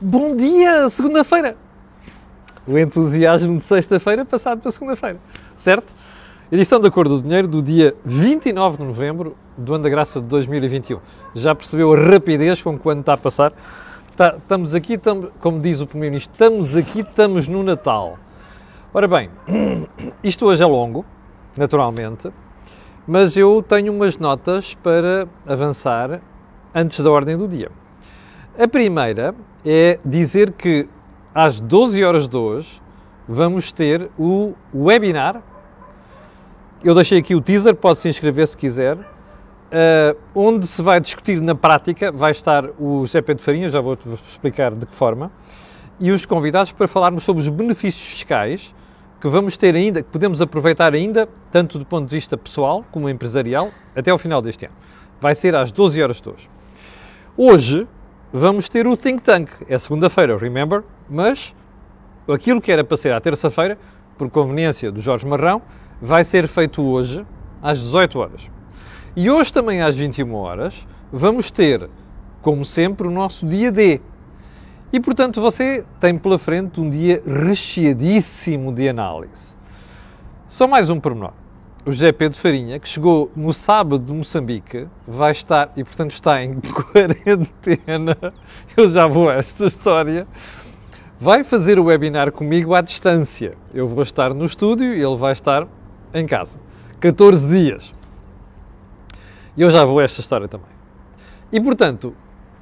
Bom dia, segunda-feira! O entusiasmo de sexta-feira passado para segunda-feira, certo? Edição da Cor do Dinheiro do dia 29 de novembro do ano da graça de 2021. Já percebeu a rapidez com quando está a passar? Tá, estamos aqui, como diz o Primeiro-Ministro, estamos aqui, estamos no Natal. Ora bem, isto hoje é longo, naturalmente, mas eu tenho umas notas para avançar antes da ordem do dia. A primeira é dizer que às 12 horas de hoje vamos ter o webinar. Eu deixei aqui o teaser, pode se inscrever se quiser. Uh, onde se vai discutir na prática, vai estar o José Pedro Farinha, já vou-te explicar de que forma, e os convidados para falarmos sobre os benefícios fiscais que vamos ter ainda, que podemos aproveitar ainda, tanto do ponto de vista pessoal como empresarial, até ao final deste ano. Vai ser às 12 horas de hoje. Hoje vamos ter o Think Tank. É segunda-feira, remember? Mas aquilo que era para ser à terça-feira, por conveniência do Jorge Marrão, vai ser feito hoje às 18 horas. E hoje também às 21 horas vamos ter, como sempre, o nosso dia D. E portanto você tem pela frente um dia recheadíssimo de análise. Só mais um pormenor. O José Pedro Farinha, que chegou no sábado de Moçambique, vai estar, e portanto está em quarentena, eu já vou a esta história, vai fazer o webinar comigo à distância. Eu vou estar no estúdio e ele vai estar em casa. 14 dias. E eu já vou a esta história também. E portanto,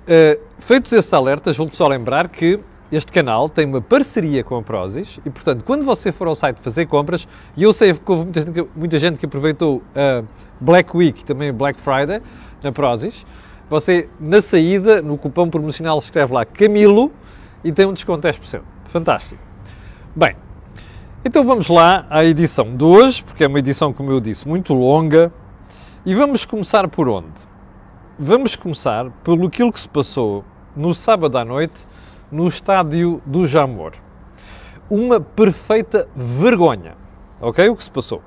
Uh, feitos esses alertas, vou só lembrar que este canal tem uma parceria com a Prozis e, portanto, quando você for ao site fazer compras, e eu sei que houve muita gente que, muita gente que aproveitou a Black Week também Black Friday na Prozis, você, na saída, no cupom promocional, escreve lá Camilo e tem um desconto de 10%. Fantástico. Bem, então vamos lá à edição de hoje, porque é uma edição, como eu disse, muito longa, e vamos começar por onde? Vamos começar pelo aquilo que se passou no sábado à noite no estádio do Jamor. Uma perfeita vergonha, ok? O que se passou?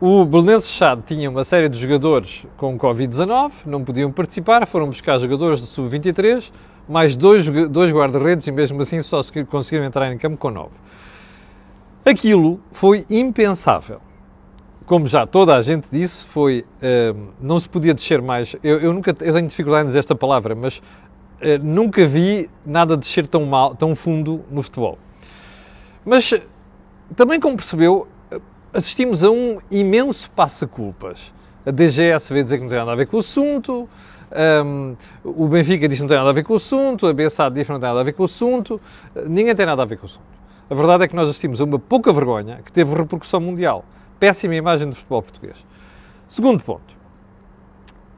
O Belenenses Chade tinha uma série de jogadores com Covid-19, não podiam participar, foram buscar jogadores de sub-23, mais dois, dois guarda-redes e mesmo assim só conseguiram entrar em campo com nove. Aquilo foi impensável como já toda a gente disse, foi uh, não se podia descer mais. Eu, eu, nunca eu tenho dificuldade em dizer esta palavra, mas nunca vi nada descer tão mal, tão fundo no futebol. Mas também como percebeu, assistimos a um imenso passa-culpas. A DGS veio dizer que não tem nada a ver com o assunto, um, o Benfica diz que não tem nada a ver com o assunto, a BSA diz que não tem nada a ver com o assunto, ninguém tem nada a ver com o assunto. A verdade é que nós assistimos a uma pouca vergonha que teve repercussão mundial péssima imagem do futebol português. Segundo ponto.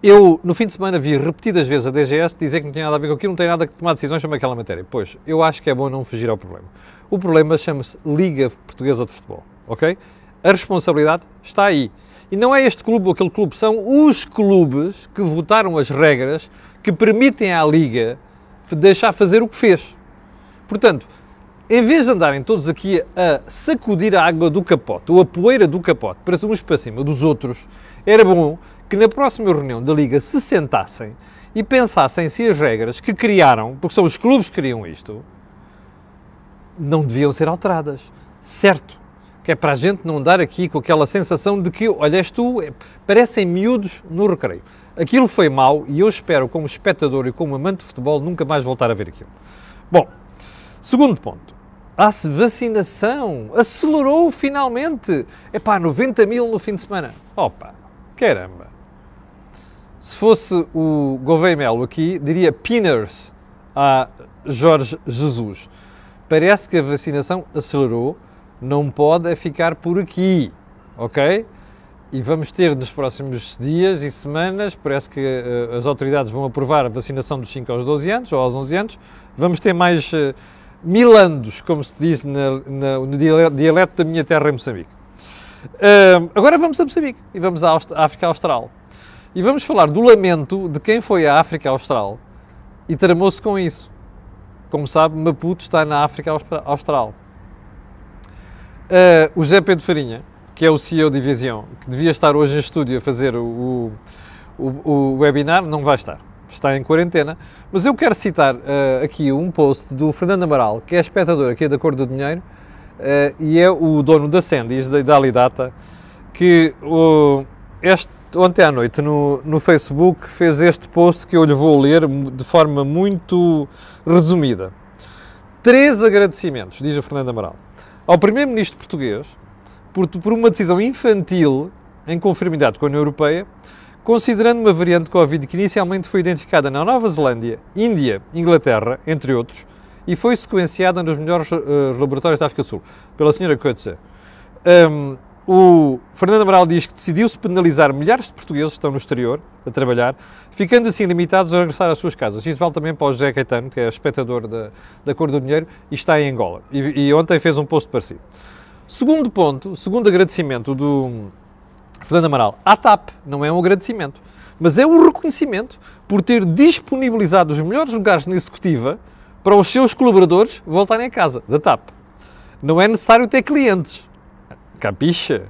Eu, no fim de semana, vi repetidas vezes a DGS dizer que não tinha nada a ver com aquilo, não tem nada que tomar decisões sobre aquela matéria. Pois, eu acho que é bom não fugir ao problema. O problema chama-se Liga Portuguesa de Futebol, ok? A responsabilidade está aí. E não é este clube ou aquele clube, são os clubes que votaram as regras que permitem à Liga deixar fazer o que fez. Portanto, em vez de andarem todos aqui a sacudir a água do capote, ou a poeira do capote, para uns para cima dos outros, era bom que na próxima reunião da Liga se sentassem e pensassem se as regras que criaram, porque são os clubes que criam isto, não deviam ser alteradas. Certo, que é para a gente não dar aqui com aquela sensação de que, olha, és tu, é, parecem miúdos no recreio. Aquilo foi mau e eu espero, como espectador e como amante de futebol, nunca mais voltar a ver aquilo. Bom, segundo ponto a vacinação acelerou finalmente. Epá, 90 mil no fim de semana. Opa, caramba. Se fosse o Gouveia Melo aqui, diria Pinners a Jorge Jesus. Parece que a vacinação acelerou, não pode é ficar por aqui, ok? E vamos ter nos próximos dias e semanas, parece que uh, as autoridades vão aprovar a vacinação dos 5 aos 12 anos ou aos 11 anos, vamos ter mais. Uh, milandos, como se diz na, na, no dialeto da minha terra em Moçambique. Uh, agora vamos a Moçambique e vamos à África Austral. E vamos falar do lamento de quem foi à África Austral e tramou-se com isso. Como sabe, Maputo está na África Austral. Uh, o José Pedro Farinha, que é o CEO de Vision, que devia estar hoje em estúdio a fazer o, o, o, webinar, não vai estar. está em quarentena. Mas eu quero citar uh, aqui um post do Fernando Amaral, que é espectador aqui da Cor do Dinheiro, uh, e é o dono da Sendis, da, da Alidata, que este, ontem à noite no, no Facebook fez este post que eu lhe vou ler de forma muito resumida. Três agradecimentos, diz o Fernando Amaral, ao Primeiro-Ministro português por, por uma decisão infantil em conformidade com a União Europeia, considerando uma variante Covid que inicialmente foi identificada na Nova Zelândia, Índia, Inglaterra, entre outros, e foi sequenciada nos melhores uh, laboratórios da África do Sul, pela senhora Coetzee. Um, o Fernando Amaral diz que decidiu-se penalizar milhares de portugueses que estão no exterior a trabalhar, ficando assim limitados a regressar às suas casas. Isto vale também para o José Caetano, que é espectador da, da Cor do Dinheiro e está em Angola. E, e ontem fez um post parecido. Segundo ponto, segundo agradecimento do Fernando Amaral à TAP, não é um agradecimento, mas é um reconhecimento por ter disponibilizado os melhores lugares na executiva para os seus colaboradores voltarem a casa, da TAP. Não é necessário ter clientes. Capixa?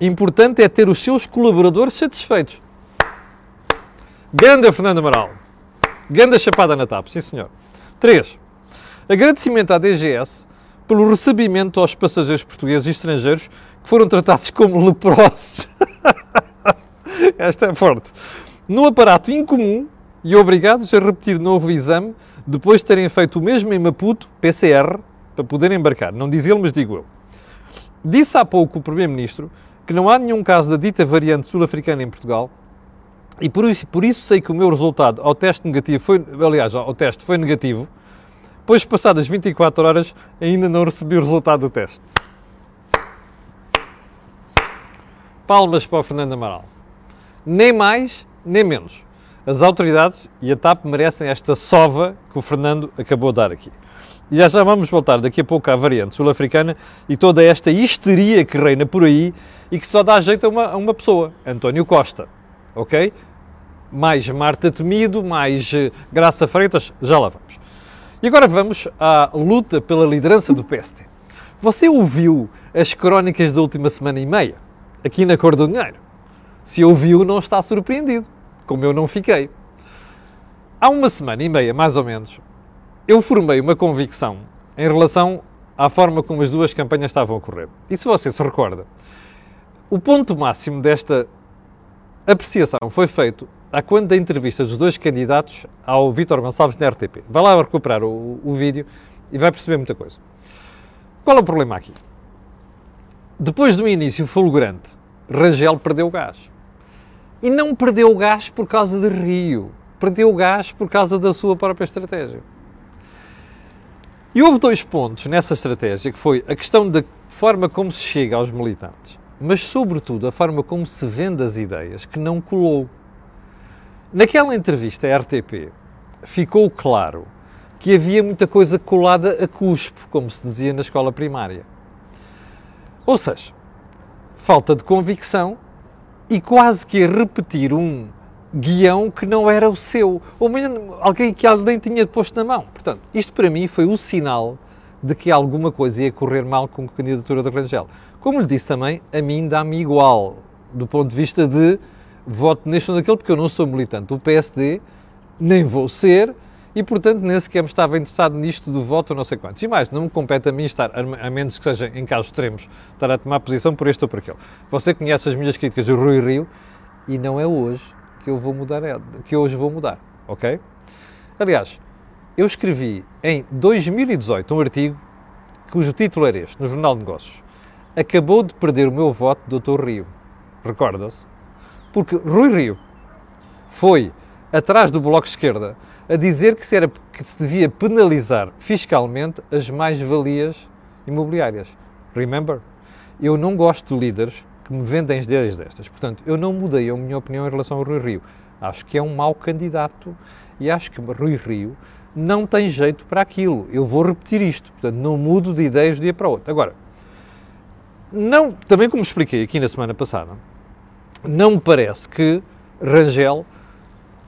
Importante é ter os seus colaboradores satisfeitos. Ganda Fernando Amaral. Ganda chapada na TAP, sim senhor. 3. Agradecimento à DGS pelo recebimento aos passageiros portugueses e estrangeiros que foram tratados como leprosos. Esta é forte. No aparato incomum e obrigados a repetir novo exame depois de terem feito o mesmo em Maputo, PCR, para poderem embarcar. Não diz ele, mas digo eu. Disse há pouco o Primeiro-Ministro que não há nenhum caso da dita variante sul-africana em Portugal e por isso, por isso sei que o meu resultado ao teste negativo foi, aliás, ao teste foi negativo, pois passadas 24 horas ainda não recebi o resultado do teste. Palmas para o Fernando Amaral. Nem mais, nem menos. As autoridades e a TAP merecem esta sova que o Fernando acabou de dar aqui. Já, já vamos voltar daqui a pouco à variante sul-africana e toda esta histeria que reina por aí e que só dá jeito a uma, a uma pessoa, António Costa. Ok? Mais Marta Temido, mais uh, Graça Freitas, já lá vamos. E agora vamos à luta pela liderança do PSD. Você ouviu as crónicas da última semana e meia, aqui na Cor do Dinheiro? Se ouviu, não está surpreendido, como eu não fiquei. Há uma semana e meia, mais ou menos, eu formei uma convicção em relação à forma como as duas campanhas estavam a correr. E se você se recorda, o ponto máximo desta apreciação foi feito a quando da entrevista dos dois candidatos ao Vítor Gonçalves na RTP. Vai lá recuperar o, o vídeo e vai perceber muita coisa. Qual é o problema aqui? Depois do início fulgurante, Rangel perdeu o gás. E não perdeu o gás por causa de Rio. Perdeu o gás por causa da sua própria estratégia. E houve dois pontos nessa estratégia, que foi a questão da forma como se chega aos militantes, mas sobretudo a forma como se vende as ideias, que não colou. Naquela entrevista à RTP, ficou claro que havia muita coisa colada a cuspo, como se dizia na escola primária. Ou seja, falta de convicção e quase que a repetir um guião que não era o seu, ou mesmo alguém que alguém tinha posto na mão. Portanto, isto para mim foi o sinal de que alguma coisa ia correr mal com a candidatura de Rangel. Como lhe disse também, a mim dá-me igual, do ponto de vista de voto neste ou naquele, porque eu não sou militante do PSD, nem vou ser, e portanto nem sequer me estava interessado nisto do voto ou não sei quantos. E mais, não me compete a mim estar, a menos que seja em casos extremos, estar a tomar posição por este ou por aquele. Você conhece as minhas críticas do Rui Rio, e não é hoje que eu vou mudar, que hoje vou mudar, ok? Aliás, eu escrevi em 2018 um artigo cujo título era este, no Jornal de Negócios. Acabou de perder o meu voto, Dr. Rio. Recorda-se? Porque Rui Rio foi atrás do Bloco de Esquerda a dizer que se, era, que se devia penalizar fiscalmente as mais-valias imobiliárias. Remember? Eu não gosto de líderes que me vendem ideias destas. Portanto, eu não mudei a minha opinião em relação ao Rui Rio. Acho que é um mau candidato e acho que Rui Rio não tem jeito para aquilo. Eu vou repetir isto. Portanto, não mudo de ideias de dia para outro. Agora, não, também como expliquei aqui na semana passada, não me parece que Rangel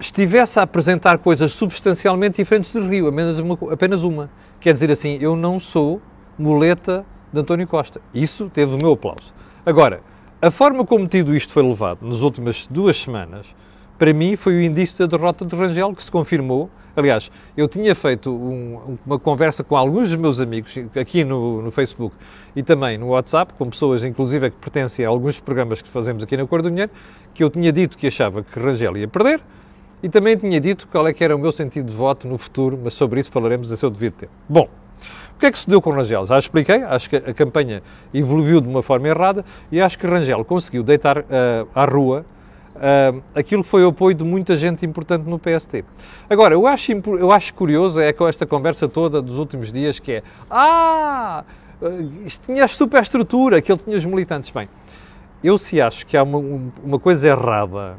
estivesse a apresentar coisas substancialmente diferentes do Rio, apenas uma, apenas uma. Quer dizer assim, eu não sou muleta de António Costa. Isso teve o meu aplauso. Agora, a forma como tudo isto foi levado nas últimas duas semanas para mim foi o indício da derrota de Rangel que se confirmou. Aliás, eu tinha feito um, uma conversa com alguns dos meus amigos aqui no, no, Facebook e também no WhatsApp, com pessoas inclusive que pertencem a alguns programas que fazemos aqui na Cor do Dinheiro, que eu tinha dito que achava que Rangel ia perder e também tinha dito qual é que era o meu sentido de voto no futuro, mas sobre isso falaremos a seu devido tempo. Bom, o que é que se deu com Rangel? Já expliquei, acho que a campanha evoluiu de uma forma errada e acho que Rangel conseguiu deitar uh, à rua uh, aquilo que foi o apoio de muita gente importante no PST. Agora, eu acho, eu acho curioso é com esta conversa toda dos últimos dias que é ah, isto tinha a superestrutura, que ele tinha os militantes. Bem, eu se acho que há uma, uma coisa errada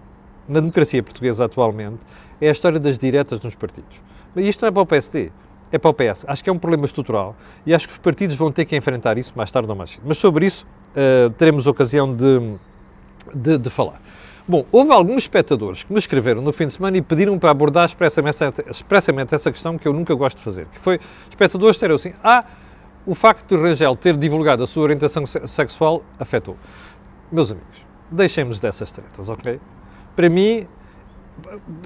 na democracia portuguesa atualmente, é a história das diretas nos partidos. Mas isto não é para o PSD, é para o PS. Acho que é um problema estrutural e acho que os partidos vão ter que enfrentar isso mais tarde ou mais cedo. Mas sobre isso uh, teremos ocasião de, de, de falar. Bom, houve alguns espectadores que me escreveram no fim de semana e pediram para abordar expressamente, expressamente essa questão que eu nunca gosto de fazer, que foi, espectadores disseram assim, ah, o facto de Rangel ter divulgado a sua orientação sexual afetou. Meus amigos, deixemos dessas tretas, ok? Para mim,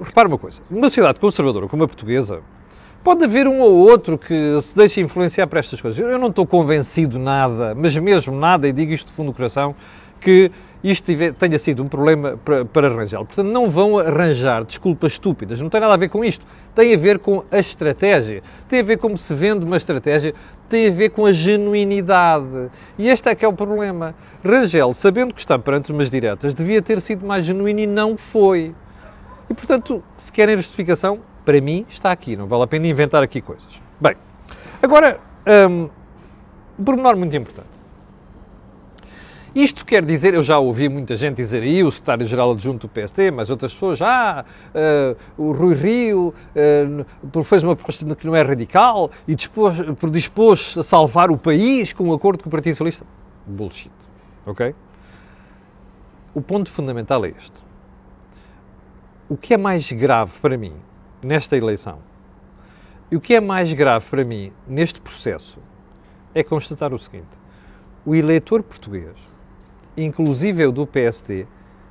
repara uma coisa, numa sociedade conservadora como a portuguesa, pode haver um ou outro que se deixe influenciar por estas coisas. Eu não estou convencido nada, mas mesmo nada, e digo isto de fundo do coração, que isto tenha sido um problema para, para Rangel. Portanto, não vão arranjar desculpas estúpidas. Não tem nada a ver com isto. Tem a ver com a estratégia. Tem a ver como se vende uma estratégia. Tem a ver com a genuinidade. E este é que é o problema. Rangel, sabendo que está perante umas diretas, devia ter sido mais genuíno e não foi. E, portanto, se querem justificação, para mim está aqui. Não vale a pena inventar aqui coisas. Bem, agora, um, um pormenor muito importante. Isto quer dizer, eu já ouvi muita gente dizer aí, o secretário-geral adjunto do PST, mas outras pessoas, ah, uh, o Rui Rio uh, fez uma proposta que não é radical e dispôs, predispôs a salvar o país com um acordo com o Partido Socialista. Bullshit. Ok? O ponto fundamental é este. O que é mais grave para mim nesta eleição e o que é mais grave para mim neste processo é constatar o seguinte: o eleitor português inclusive o do PSD,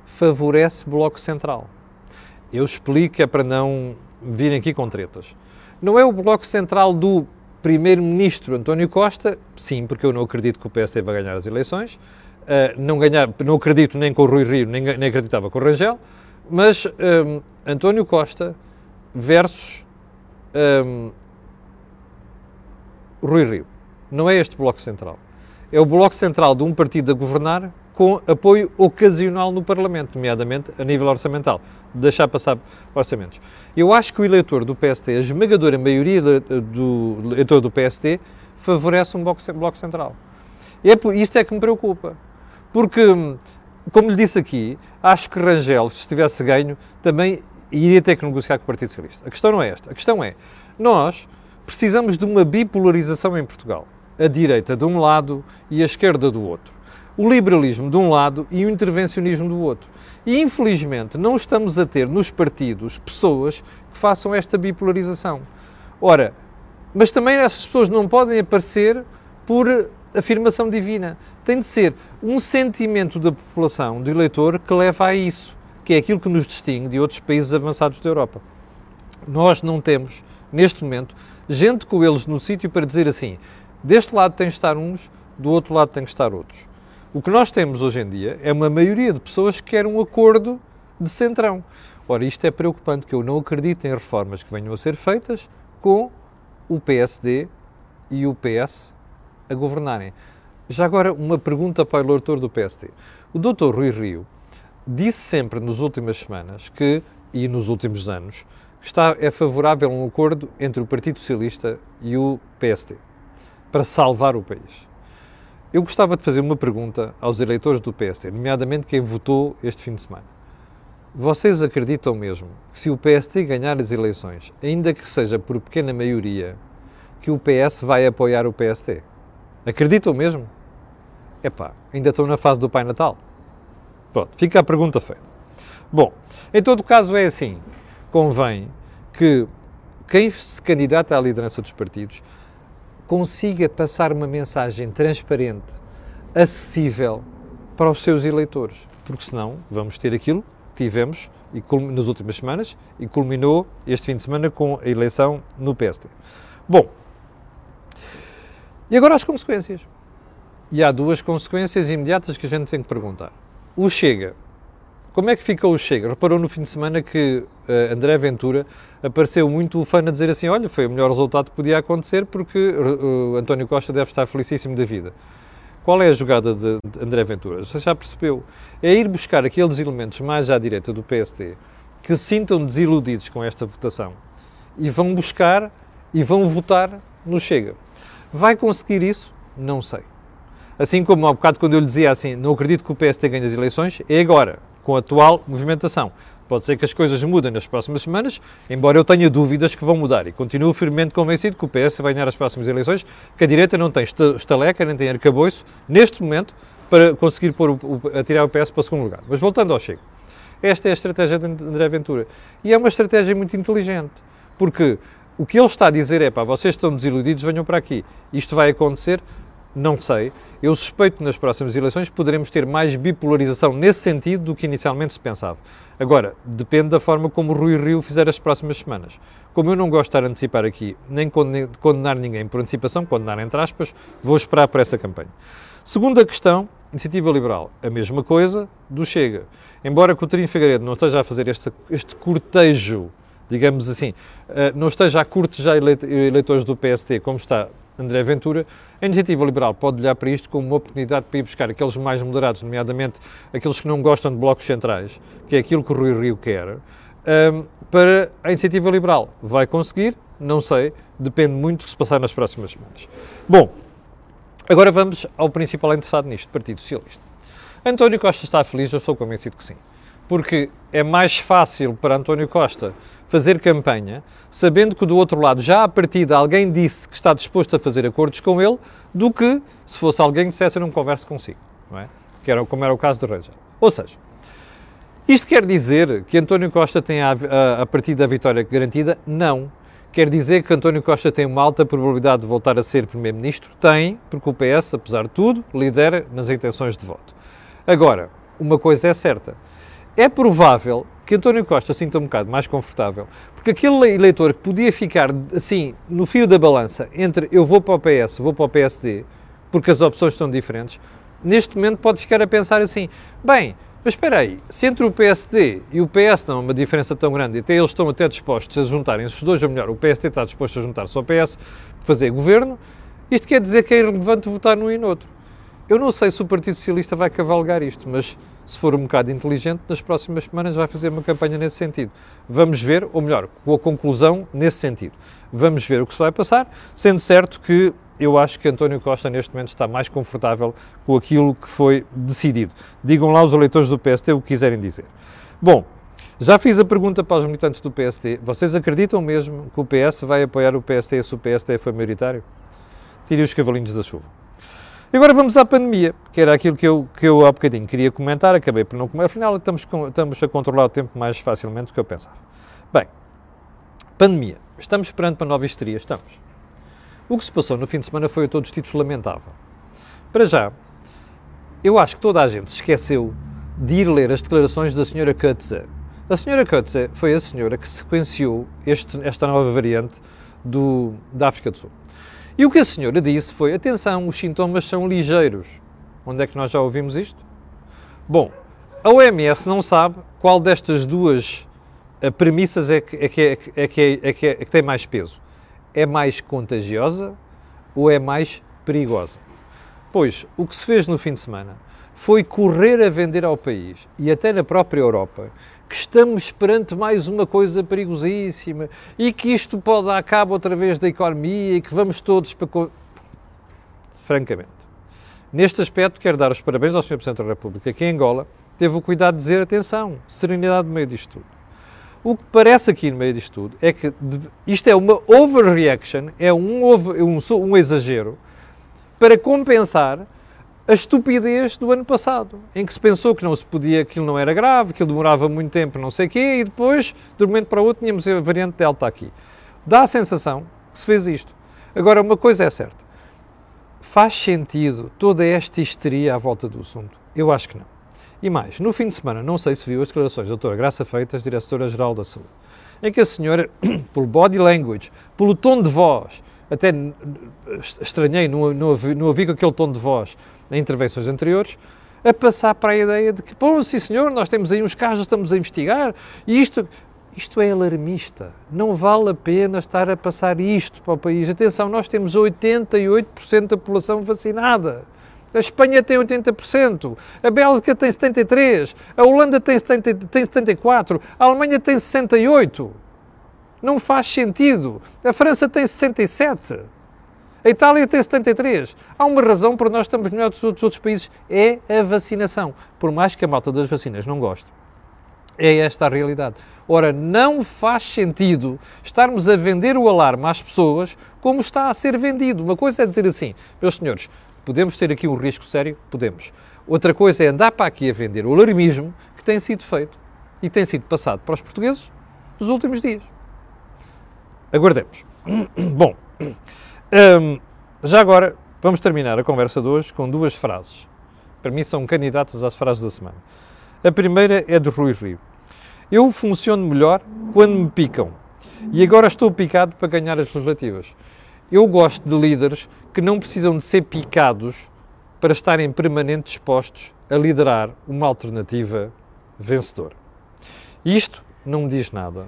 favorece Bloco Central. Eu explico, é para não virem aqui com tretas. Não é o Bloco Central do Primeiro-Ministro António Costa, sim, porque eu não acredito que o PSD vai ganhar as eleições, uh, não, ganhar, não acredito nem com o Rui Rio, nem, nem acreditava com o Rangel, mas um, António Costa versus um, Rui Rio. Não é este Bloco Central. É o Bloco Central de um partido a governar com apoio ocasional no Parlamento, nomeadamente a nível orçamental, deixar passar orçamentos. Eu acho que o eleitor do PST, a esmagadora maioria do eleitor do PST, favorece um bloco central. E é, isto é que me preocupa, porque, como lhe disse aqui, acho que Rangel, se tivesse ganho, também iria ter que negociar com o Partido Socialista. A questão não é esta. A questão é, nós precisamos de uma bipolarização em Portugal. A direita de um lado e a esquerda do outro o liberalismo de um lado e o intervencionismo do outro. E infelizmente não estamos a ter nos partidos pessoas que façam esta bipolarização. Ora, mas também essas pessoas não podem aparecer por afirmação divina. Tem de ser um sentimento da população, do eleitor, que leva a isso, que é aquilo que nos distingue de outros países avançados da Europa. Nós não temos, neste momento, gente com eles no sítio para dizer assim: deste lado tem que estar uns, do outro lado tem que estar outros. O que nós temos hoje em dia é uma maioria de pessoas que querem um acordo de centrão. Ora, isto é preocupante, porque eu não acredito em reformas que venham a ser feitas com o PSD e o PS a governarem. Já agora, uma pergunta para o eleitor do PSD. O Dr. Rui Rio disse sempre nas últimas semanas que, e nos últimos anos, que está, é favorável a um acordo entre o Partido Socialista e o PSD para salvar o país. Eu gostava de fazer uma pergunta aos eleitores do PSD, nomeadamente quem votou este fim de semana. Vocês acreditam mesmo que se o PSD ganhar as eleições, ainda que seja por pequena maioria, que o PS vai apoiar o PSD? Acreditam mesmo? Epá, ainda estão na fase do Pai Natal. Pronto, fica a pergunta feita. Bom, em todo caso é assim, convém que quem se candidata à liderança dos partidos consiga passar uma mensagem transparente, acessível para os seus eleitores. Porque senão vamos ter aquilo que tivemos e nas últimas semanas e culminou este fim de semana com a eleição no PST. Bom, e agora as consequências. E há duas consequências imediatas que a gente tem que perguntar. O Chega. Como é que ficou o Chega? Reparou no fim de semana que uh, André Ventura apareceu muito fã a dizer assim: olha, foi o melhor resultado que podia acontecer porque uh, António Costa deve estar felicíssimo da vida. Qual é a jogada de, de André Ventura? Você já percebeu? É ir buscar aqueles elementos mais à direita do PSD que se sintam desiludidos com esta votação e vão buscar e vão votar no Chega. Vai conseguir isso? Não sei. Assim como há um bocado quando eu lhe dizia assim, não acredito que o PSD ganhe as eleições, é agora, com a atual movimentação. Pode ser que as coisas mudem nas próximas semanas, embora eu tenha dúvidas que vão mudar. E continuo firmemente convencido que o PS vai ganhar as próximas eleições, que a direita não tem estaleca, nem tem arcabouço, neste momento, para conseguir pôr o, o, atirar o PS para o segundo lugar. Mas voltando ao Chego. Esta é a estratégia de André Ventura. E é uma estratégia muito inteligente, porque o que ele está a dizer é, pá, vocês estão desiludidos, venham para aqui. Isto vai acontecer, não sei. Eu suspeito que nas próximas eleições poderemos ter mais bipolarização nesse sentido do que inicialmente se pensava. Agora, depende da forma como Rui Rio fizer as próximas semanas. Como eu não gosto de estar a antecipar aqui, nem condenar ninguém por antecipação, condenar entre aspas, vou esperar por essa campanha. Segunda questão, Iniciativa Liberal. A mesma coisa do Chega. Embora Coutinho Figueiredo não esteja a fazer este, este cortejo, digamos assim, eh, não esteja a cortejar eleitores do PST como está André Ventura, a Iniciativa Liberal pode olhar para isto como uma oportunidade para ir buscar aqueles mais moderados, nomeadamente aqueles que não gostam de blocos centrais, que é aquilo que o Rui Rio quer, um, para a Iniciativa Liberal. Vai conseguir? Não sei, depende muito do que se passar nas próximas semanas. Bom, agora vamos ao principal interessado nisto, Partido Socialista. António Costa está feliz? Eu sou convencido que sim. Porque é mais fácil para António Costa fazer campanha, sabendo que do outro lado já a partida alguém disse que está disposto a fazer acordos com ele, do que se fosse alguém que dissesse eu não converso consigo, não é? Que era, como era o caso de Rangel. Ou seja, isto quer dizer que António Costa tem a, a, a partida da vitória garantida? Não. Quer dizer que António Costa tem uma alta probabilidade de voltar a ser Primeiro-Ministro? Tem, porque o PS, apesar de tudo, lidera nas intenções de voto. Agora, uma coisa é certa. É provável que António Costa sinta um bocado mais confortável, porque aquele eleitor que podia ficar assim no fio da balança entre eu vou para o PS, vou para o PSD, porque as opções são diferentes, neste momento pode ficar a pensar assim: bem, mas espera aí, se entre o PSD e o PS não há uma diferença tão grande, até eles estão até dispostos a juntarem os dois, ou melhor, o PSD está disposto a juntar-se ao PS para fazer governo, isto quer dizer que é irrelevante votar num e no outro. Eu não sei se o Partido Socialista vai cavalgar isto, mas se for um bocado inteligente, nas próximas semanas vai fazer uma campanha nesse sentido. Vamos ver, ou melhor, com a conclusão nesse sentido. Vamos ver o que se vai passar, sendo certo que eu acho que António Costa neste momento está mais confortável com aquilo que foi decidido. Digam lá os eleitores do PST o que quiserem dizer. Bom, já fiz a pergunta para os militantes do PST. Vocês acreditam mesmo que o PS vai apoiar o PST se o PST for maioritário? Tirem os cavalinhos da chuva. E agora vamos à pandemia, que era aquilo que eu, que eu há bocadinho queria comentar, acabei por não comentar. Afinal, estamos, estamos a controlar o tempo mais facilmente do que eu pensava. Bem, pandemia. Estamos perante uma nova histeria? Estamos. O que se passou no fim de semana foi a todos os títulos lamentável. Para já, eu acho que toda a gente esqueceu de ir ler as declarações da senhora Kutze. A senhora Kutze foi a senhora que sequenciou este, esta nova variante do, da África do Sul. E o que a senhora disse foi: atenção, os sintomas são ligeiros. Onde é que nós já ouvimos isto? Bom, a OMS não sabe qual destas duas eh, premissas é é é, é, que, é, que tem mais peso. É mais contagiosa ou é mais perigosa? Pois, o que se fez no fim de semana foi correr a vender ao país e até na própria Europa que estamos perante mais uma coisa perigosíssima e que isto pode dar cabo outra vez da economia e que vamos todos para. Francamente. Neste aspecto, quero dar os parabéns ao Sr. Presidente da República, que em Angola teve o cuidado de dizer: atenção, serenidade no meio disto tudo. O que parece aqui no meio disto tudo é que isto é uma overreaction, é um, over, um, um exagero para compensar a estupidez do ano passado, em que se pensou que não se podia, que aquilo não era grave, que ele demorava muito tempo, não sei o quê, e depois, de um momento para o outro, tínhamos a variante Delta aqui. Dá a sensação que se fez isto. Agora, uma coisa é certa. Faz sentido toda esta histeria à volta do assunto? Eu acho que não. E mais, no fim de semana, não sei se viu as declarações da doutora Graça Feitas, diretora-geral da saúde, em que a senhora, pelo body language, pelo tom de voz, até estranhei, não, não, não ouvi com aquele tom de voz em intervenções anteriores, a passar para a ideia de que, bom, sim senhor, nós temos aí uns casos, estamos a investigar, e isto, isto é alarmista. Não vale a pena estar a passar isto para o país. Atenção, nós temos 88% da população vacinada. A Espanha tem 80%, a Bélgica tem 73%, a Holanda tem, 70, tem 74%, a Alemanha tem 68%. Não faz sentido. A França tem 67%. A Itália tem 73. Há uma razão para nós estarmos melhor dos outros, outros países, é a vacinação. Por mais que a malta das vacinas não goste. É esta a realidade. Ora, não faz sentido estarmos a vender o alarme às pessoas como está a ser vendido. Uma coisa é dizer assim, meus senhores, podemos ter aqui um risco sério? Podemos. Outra coisa é andar para aqui a vender o alarmismo que tem sido feito e tem sido passado para os portugueses nos últimos dias. Aguardemos. Bom, um, já agora vamos terminar a conversa de hoje com duas frases. Para mim são candidatas às frases da semana. A primeira é de Rui Rio. Eu funciono melhor quando me picam. E agora estou picado para ganhar as legislativas. Eu gosto de líderes que não precisam de ser picados para estarem permanentes dispostos a liderar uma alternativa vencedora. Isto não me diz nada.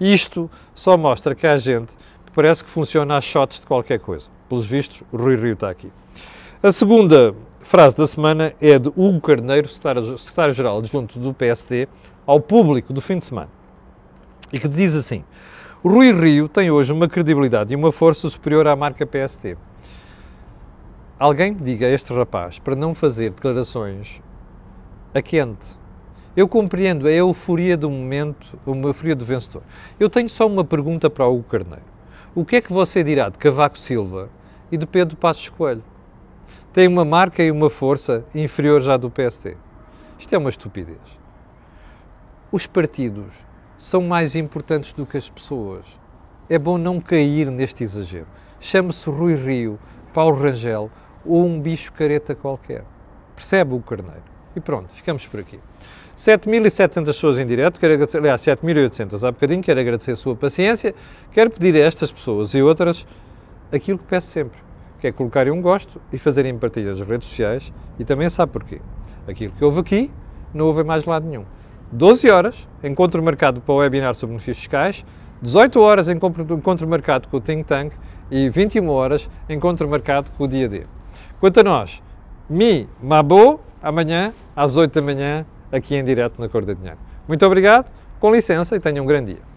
Isto só mostra que há gente parece que funciona a shots de qualquer coisa. Pelos vistos, o Rui Rio está aqui. A segunda frase da semana é de Hugo Carneiro, secretário-geral adjunto do PSD, ao público do fim de semana. E que diz assim: Rui Rio tem hoje uma credibilidade e uma força superior à marca PSD. Alguém diga a este rapaz para não fazer declarações a quente. Eu compreendo a euforia do momento, uma euforia do vencedor. Eu tenho só uma pergunta para o Hugo Carneiro. O que é que você dirá de Cavaco Silva e de Pedro Passos Coelho? Tem uma marca e uma força inferiores à do PSD. Isto é uma estupidez. Os partidos são mais importantes do que as pessoas. É bom não cair neste exagero. Chame-se Rui Rio, Paulo Rangel ou um bicho careta qualquer. Percebe o carneiro. E pronto, ficamos por aqui. 7.700 pessoas em direto, quero agradecer, aliás, 7.800 há bocadinho, quero agradecer a sua paciência, quero pedir a estas pessoas e outras aquilo que peço sempre, que é colocarem um gosto e fazerem partilhas nas redes sociais e também sabe porquê. Aquilo que houve aqui, não houve mais lado nenhum. 12 horas, encontro marcado para o webinar sobre benefícios fiscais, 18 horas, encontro marcado com o Think Tank e 21 horas, encontro marcado com o Dia D. Quanto a nós, Mi Mabo, amanhã às 8 da manhã, aqui em direto na Cor da Dinheiro. Muito obrigado, com licença e tenham um grande dia.